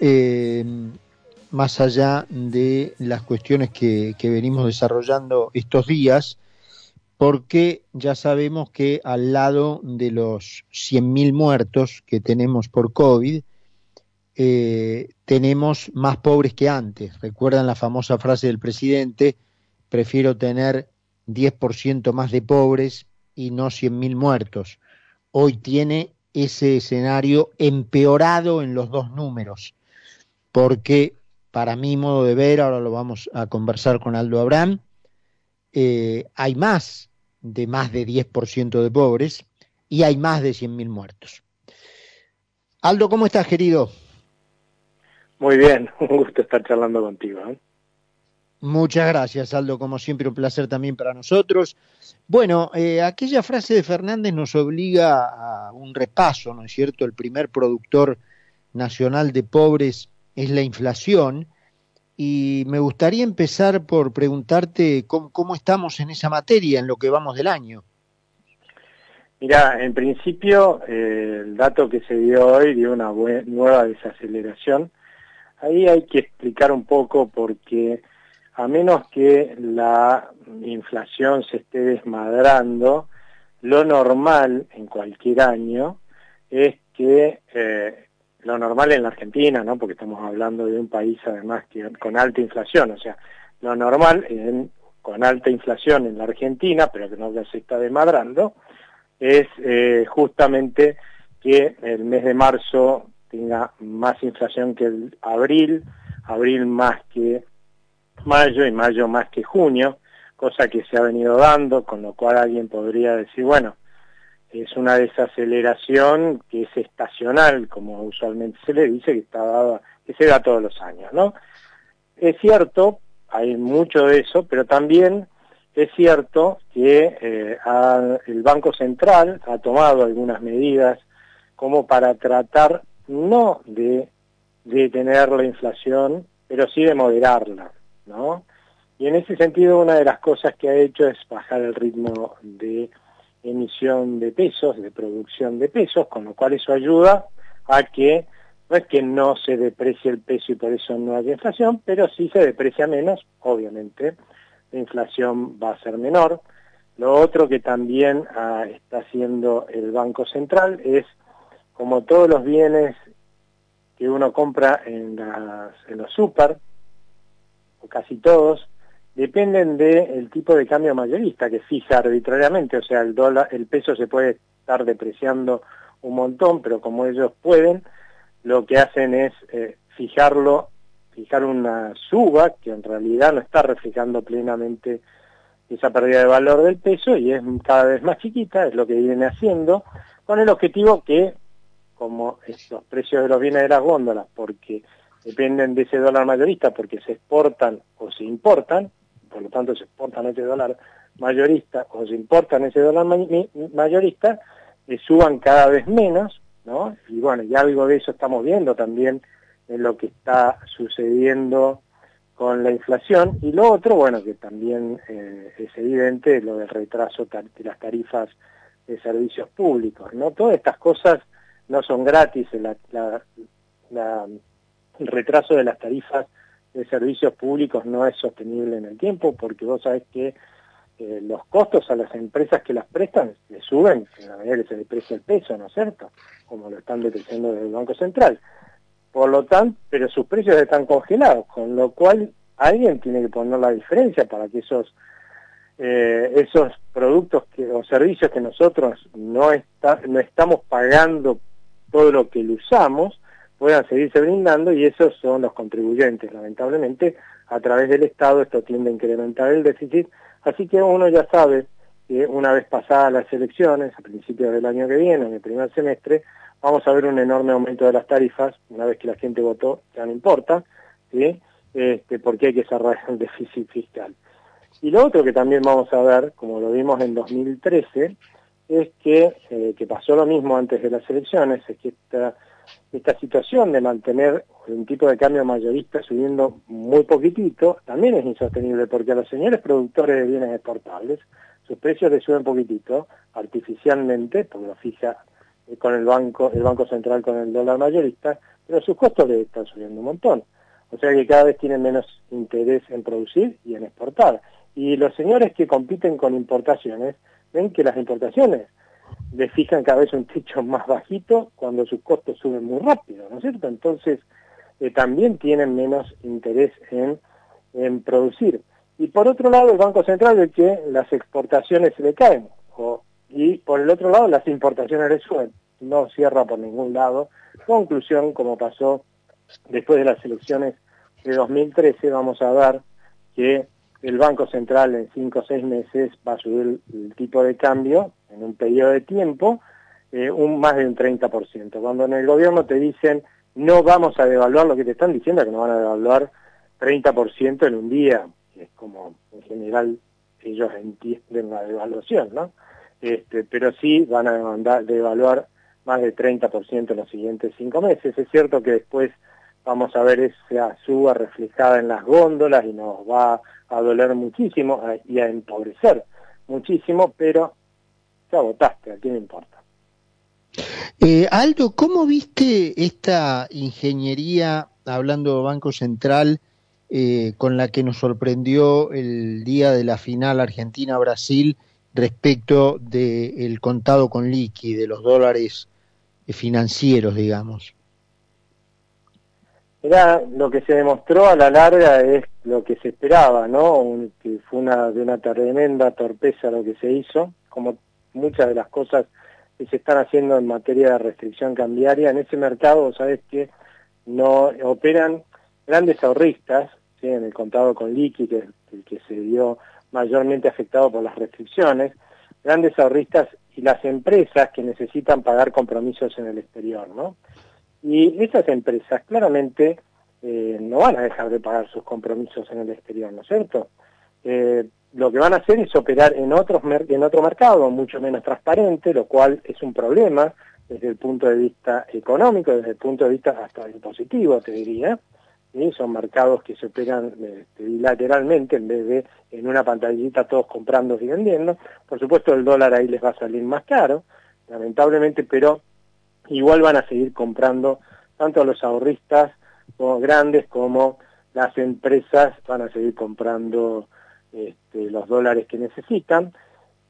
eh, más allá de las cuestiones que, venimos desarrollando estos días, porque ya sabemos que al lado de los 100.000 muertos que tenemos por COVID, eh, tenemos más pobres que antes. Recuerdan la famosa frase del presidente, prefiero tener 10% más de pobres y no 100.000 muertos. Hoy tiene ese escenario empeorado en los dos números, porque para mi modo de ver, ahora lo vamos a conversar con Aldo Abraham, eh, hay más de más de 10% de pobres y hay más de 100.000 muertos. Aldo, ¿cómo estás, querido? Muy bien, un gusto estar charlando contigo. ¿eh? Muchas gracias, Aldo. Como siempre, un placer también para nosotros. Bueno, eh, aquella frase de Fernández nos obliga a un repaso, ¿no es cierto? El primer productor nacional de pobres es la inflación. Y me gustaría empezar por preguntarte cómo, estamos en esa materia en lo que vamos del año. Mira, en principio eh, el dato que se dio hoy dio una nueva desaceleración. Ahí hay que explicar un poco porque a menos que la inflación se esté desmadrando, lo normal en cualquier año es que eh, lo normal en la Argentina, ¿no? Porque estamos hablando de un país además que con alta inflación, o sea, lo normal con alta inflación en la Argentina, pero que no se está desmadrando, es eh, justamente que el mes de marzo tenga más inflación que el abril, abril más que mayo y mayo más que junio, cosa que se ha venido dando, con lo cual alguien podría decir, bueno, es una desaceleración que es estacional, como usualmente se le dice, que está dada, que se da todos los años, ¿no? Es cierto, hay mucho de eso, pero también es cierto que eh, el Banco Central ha tomado algunas medidas como para tratar no de detener la inflación, pero sí de moderarla. ¿No? Y en ese sentido una de las cosas que ha hecho es bajar el ritmo de emisión de pesos, de producción de pesos, con lo cual eso ayuda a que no que no se deprecie el peso y por eso no haya inflación, pero sí se deprecia menos, obviamente, la inflación va a ser menor. Lo otro que también ah, está haciendo el Banco Central es, como todos los bienes que uno compra en, en los super, casi todos, dependen del tipo de cambio mayorista que fija arbitrariamente, o sea, el peso se puede estar depreciando un montón, pero como ellos pueden, lo que hacen es eh, fijarlo, fijar una suba que en realidad no está reflejando plenamente esa pérdida de valor del peso y es cada vez más chiquita, es lo que viene haciendo, con el objetivo que, como los precios de los bienes de las góndolas, porque dependen de ese dólar mayorista porque se exportan o se importan, por lo tanto se exportan ese dólar mayorista o se importan ese dólar mayorista, eh, suban cada vez menos, ¿no? Y bueno, y algo de eso estamos viendo también en lo que está sucediendo con la inflación. Y lo otro, bueno, que también eh, es evidente, lo del retraso de las tarifas de servicios públicos, ¿no? Todas estas cosas no son gratis, la, el retraso de las tarifas de servicios públicos no es sostenible en el tiempo porque vos sabés que eh, los costos a las empresas que las prestan le suben en la medida que se deprecia el peso, ¿no es cierto? Como lo están depreciando desde el Banco Central. Por lo tanto, pero sus precios están congelados, con lo cual alguien tiene que poner la diferencia para que esos eh, esos productos que, o servicios que nosotros no, está, no estamos pagando todo lo que lo usamos, puedan seguirse brindando y esos son los contribuyentes. Lamentablemente, a través del Estado esto tiende a incrementar el déficit, así que uno ya sabe que una vez pasadas las elecciones, a principios del año que viene, en el primer semestre, vamos a ver un enorme aumento de las tarifas, una vez que la gente votó, ya no importa, este, porque hay que cerrar el déficit fiscal. Y lo otro que también vamos a ver, como lo vimos en 2013, es que, eh, que pasó lo mismo antes de las elecciones, es que esta esta situación de mantener un tipo de cambio mayorista subiendo muy poquitito también es insostenible porque a los señores productores de bienes exportables sus precios les suben poquitito artificialmente porque lo fija con el banco el banco central con el dólar mayorista pero sus costos le están subiendo un montón. O sea que cada vez tienen menos interés en producir y en exportar. Y los señores que compiten con importaciones ven que las importaciones les fijan cada vez un techo más bajito cuando sus costos suben muy rápido, ¿no es cierto? Entonces eh, también tienen menos interés en, en producir. Y por otro lado, el Banco Central ve que las exportaciones se le caen, y por el otro lado, las importaciones le suben. No cierra por ningún lado. Conclusión, como pasó después de las elecciones de 2013, vamos a ver que el Banco Central en cinco o seis meses va a subir el, tipo de cambio en un periodo de tiempo eh, un más de un 30%. Cuando en el gobierno te dicen no vamos a devaluar, lo que te están diciendo que no van a devaluar 30% en un día, es como en general ellos entienden la devaluación, ¿no? Este, pero sí van a devaluar más de 30% en los siguientes cinco meses. Es cierto que después vamos a ver esa suba reflejada en las góndolas y nos va a doler muchísimo y a empobrecer muchísimo, pero ya votaste, ¿a quién importa? Eh, Aldo, ¿cómo viste esta ingeniería, hablando de Banco Central, eh, con la que nos sorprendió el día de la final Argentina-Brasil respecto del contado con liqui, de los dólares financieros, digamos? Era lo que se demostró a la larga es lo que se esperaba, ¿no? que fue una de una tremenda torpeza lo que se hizo, como muchas de las cosas que se están haciendo en materia de restricción cambiaria. En ese mercado, sabes que no operan grandes ahorristas, en el contado con liqui, que el que se vio mayormente afectado por las restricciones, grandes ahorristas y las empresas que necesitan pagar compromisos en el exterior, ¿no? Y esas empresas claramente eh, no van a dejar de pagar sus compromisos en el exterior, ¿no es cierto? Eh, lo que van a hacer es operar en, otros en otro mercado mucho menos transparente, lo cual es un problema desde el punto de vista económico, desde el punto de vista hasta impositivo, te diría. Son mercados que se operan este, bilateralmente en vez de en una pantallita todos comprando y vendiendo. Por supuesto el dólar ahí les va a salir más caro, lamentablemente, pero igual van a seguir comprando tanto los ahorristas como grandes como las empresas van a seguir comprando este, los dólares que necesitan,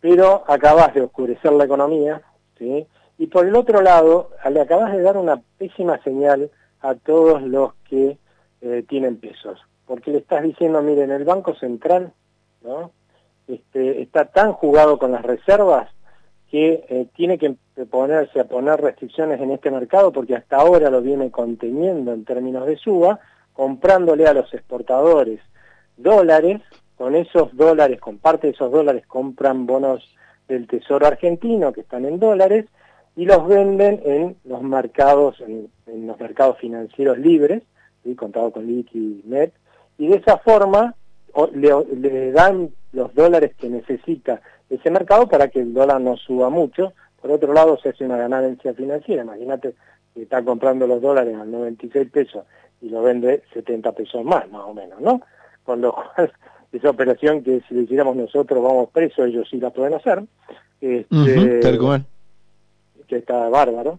pero acabas de oscurecer la economía, ¿sí? y por el otro lado, le acabas de dar una pésima señal a todos los que eh, tienen pesos, porque le estás diciendo, miren, el Banco Central ¿no? este, está tan jugado con las reservas que eh, tiene que ponerse a poner restricciones en este mercado porque hasta ahora lo viene conteniendo en términos de suba, comprándole a los exportadores dólares, con esos dólares, con parte de esos dólares compran bonos del Tesoro argentino que están en dólares y los venden en los mercados, en, los mercados financieros libres, ¿sí? contado con Liquinet, y de esa forma le dan los dólares que necesita ese mercado para que el dólar no suba mucho. Por otro lado, se hace una ganancia financiera. Imagínate que está comprando los dólares a 96 pesos y lo vende 70 pesos más, más o menos, ¿no? Con lo cual, esa operación que si la hiciéramos nosotros vamos presos, ellos sí la pueden hacer. Este, Que está bárbaro.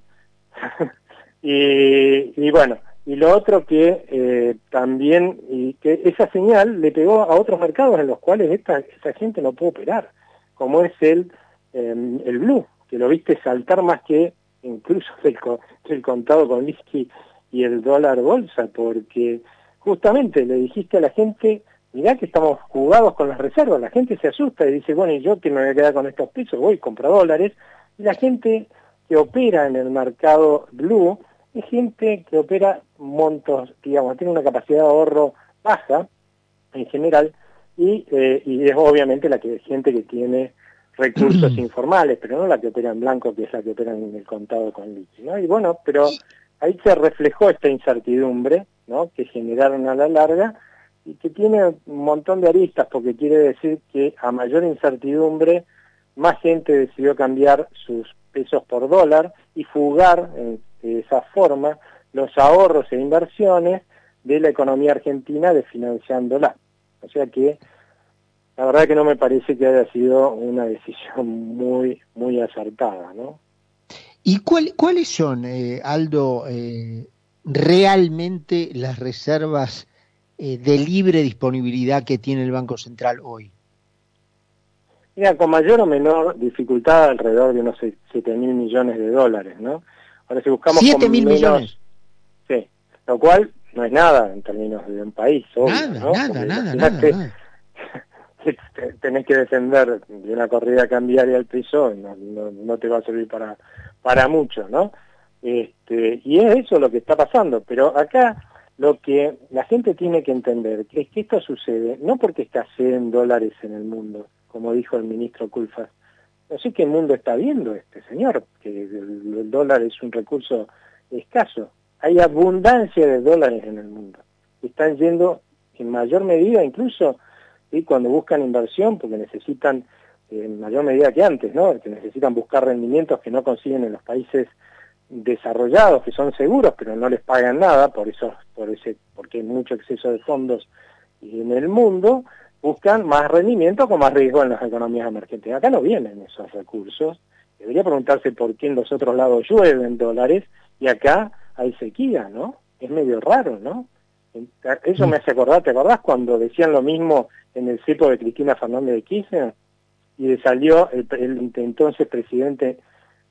y, y bueno, y lo otro que eh, también, y que esa señal le pegó a otros mercados en los cuales esta, esta gente no puede operar como es el, em, el blue, que lo viste saltar más que incluso el, el contado con whisky y el dólar bolsa, porque justamente le dijiste a la gente, mirá que estamos jugados con las reservas, la gente se asusta y dice, bueno, y yo que me voy a quedar con estos pesos, voy, compro dólares, y la gente que opera en el mercado blue es gente que opera montos, digamos, tiene una capacidad de ahorro baja en general, y, eh, y es obviamente la que gente que tiene recursos informales, pero no la que opera en blanco, que es la que opera en el contado con liqui, ¿no? Y bueno, pero ahí se reflejó esta incertidumbre, ¿no? Que generaron a la larga y que tiene un montón de aristas, porque quiere decir que a mayor incertidumbre, más gente decidió cambiar sus pesos por dólar y fugar de esa forma los ahorros e inversiones de la economía argentina desfinanciándola. O sea que la verdad que no me parece que haya sido una decisión muy, muy acertada, ¿no? ¿Y cuál, cuáles son, eh, Aldo, eh, realmente las reservas eh, de libre disponibilidad que tiene el Banco Central hoy? Mira, con mayor o menor dificultad alrededor de unos 7 mil millones de dólares, ¿no? Ahora si buscamos... ¿7 mil millones? Sí, lo cual no es nada en términos de un país. nada, nada, nada, nada, Tenés que defender de una corrida cambiaria al piso, no, no, no te va a servir para, para mucho, ¿no? Este, y es eso lo que está pasando, pero acá lo que la gente tiene que entender es que esto sucede no porque escaseen dólares en el mundo, como dijo el ministro Culfas. No sé qué mundo está viendo este señor, que el, dólar es un recurso escaso. Hay abundancia de dólares en el mundo. Están yendo en mayor medida incluso cuando buscan inversión, porque necesitan en mayor medida que antes, ¿no? que necesitan buscar rendimientos que no consiguen en los países desarrollados que son seguros pero no les pagan nada por eso por ese porque hay mucho exceso de fondos en el mundo buscan más rendimiento con más riesgo en las economías emergentes acá no vienen esos recursos debería preguntarse por qué en los otros lados llueven dólares y acá hay sequía no es medio raro no eso me hace acordar te acordás cuando decían lo mismo en el cepo de Cristina Fernández de Kirchner y salió el, el entonces presidente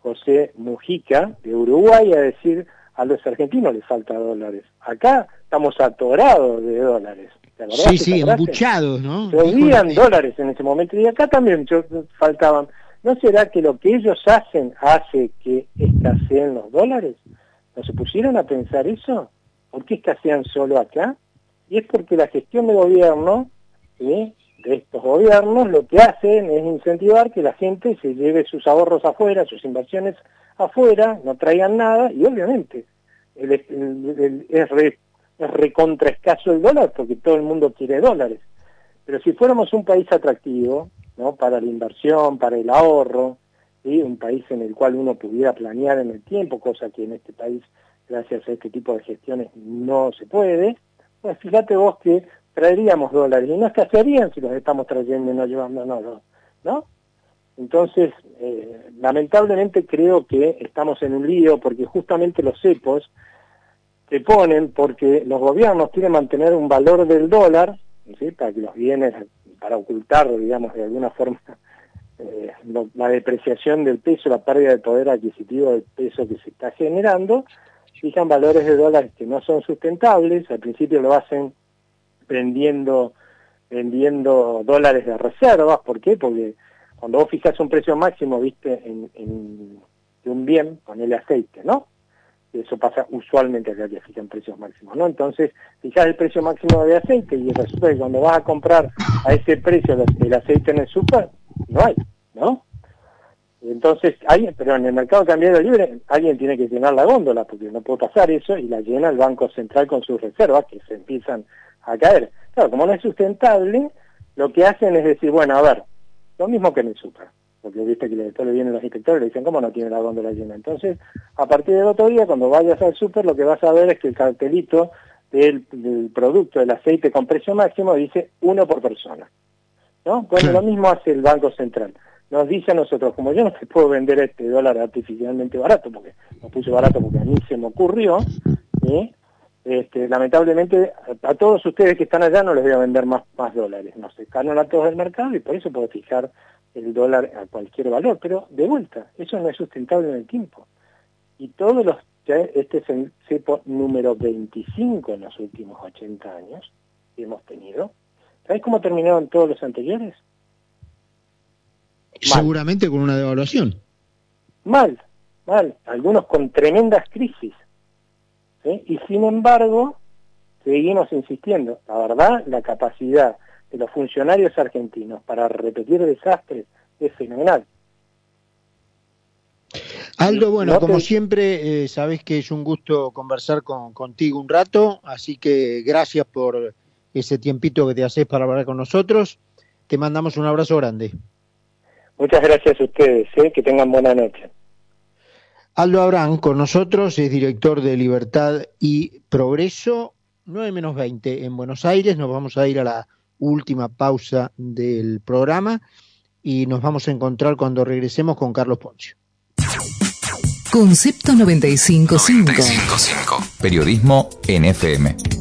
José Mujica de Uruguay a decir a los argentinos les falta dólares. Acá estamos atorados de dólares. Sí, sí, embuchados, ¿no? Llovían dólares en ese momento y acá también faltaban. ¿No será que lo que ellos hacen hace que escaseen los dólares? ¿No se pusieron a pensar eso? ¿Por qué escasean solo acá? Y es porque la gestión de gobierno de estos gobiernos lo que hacen es incentivar que la gente se lleve sus ahorros afuera, sus inversiones afuera, no traigan nada y obviamente es, re, es escaso el dólar porque todo el mundo quiere dólares. Pero si fuéramos un país atractivo, ¿no? Para la inversión, para el ahorro, un país en el cual uno pudiera planear en el tiempo, cosa que en este país, gracias a este tipo de gestiones, no se puede, pues fíjate vos que traeríamos dólares y no escasearían si los estamos trayendo y no llevando no, ¿no? Entonces, eh, lamentablemente creo que estamos en un lío porque justamente los cepos se ponen porque los gobiernos quieren mantener un valor del dólar, ¿sí? para que los bienes, para ocultar, digamos, de alguna forma eh, la depreciación del peso, la pérdida de poder adquisitivo del peso que se está generando, fijan valores de dólares que no son sustentables, al principio lo hacen vendiendo, vendiendo dólares de reservas. ¿Por qué? Porque cuando vos fijas un precio máximo, viste, en, de un bien, con el aceite, ¿no? Eso pasa usualmente acá que fijan precios máximos, ¿no? Entonces, fijas el precio máximo de aceite y resulta que cuando vas a comprar a ese precio el aceite en el super, no hay, ¿no? Entonces, hay, pero en el mercado cambiario libre alguien tiene que llenar la góndola porque no puede pasar eso y la llena el Banco Central con sus reservas que se empiezan a caer. Claro, como no es sustentable, lo que hacen es decir, bueno, a ver, lo mismo que en el super, porque viste que después le vienen los inspectores y le dicen, ¿cómo no tiene la góndola llena? Entonces, a partir del otro día, cuando vayas al super, lo que vas a ver es que el cartelito del, producto, del aceite con precio máximo, dice uno por persona. ¿No? Bueno, lo mismo hace el Banco Central. Nos dice a nosotros, como yo no te puedo vender este dólar artificialmente barato, porque lo puse barato porque a mí se me ocurrió, ¿eh? Este, lamentablemente a, todos ustedes que están allá no les voy a vender más, más dólares, no se ganan a todos del mercado y por eso puedo fijar el dólar a cualquier valor, pero de vuelta, eso no es sustentable en el tiempo. Y todos los, este es el cepo número 25 en los últimos 80 años que hemos tenido. ¿Sabes cómo terminaron todos los anteriores? Seguramente con una devaluación. Mal, mal, algunos con tremendas crisis y sin embargo, seguimos insistiendo. La verdad, la capacidad de los funcionarios argentinos para repetir desastres es fenomenal. Aldo, bueno, como siempre, eh, sabes que es un gusto conversar con, contigo un rato, así que gracias por ese tiempito que te haces para hablar con nosotros. Te mandamos un abrazo grande. Muchas gracias a ustedes, ¿eh? que tengan buena noche. Aldo Abrán con nosotros, es director de Libertad y Progreso, 9 menos 20 en Buenos Aires. Nos vamos a ir a la última pausa del programa y nos vamos a encontrar cuando regresemos con Carlos Poncio. Concepto 955. 955. Periodismo NFM.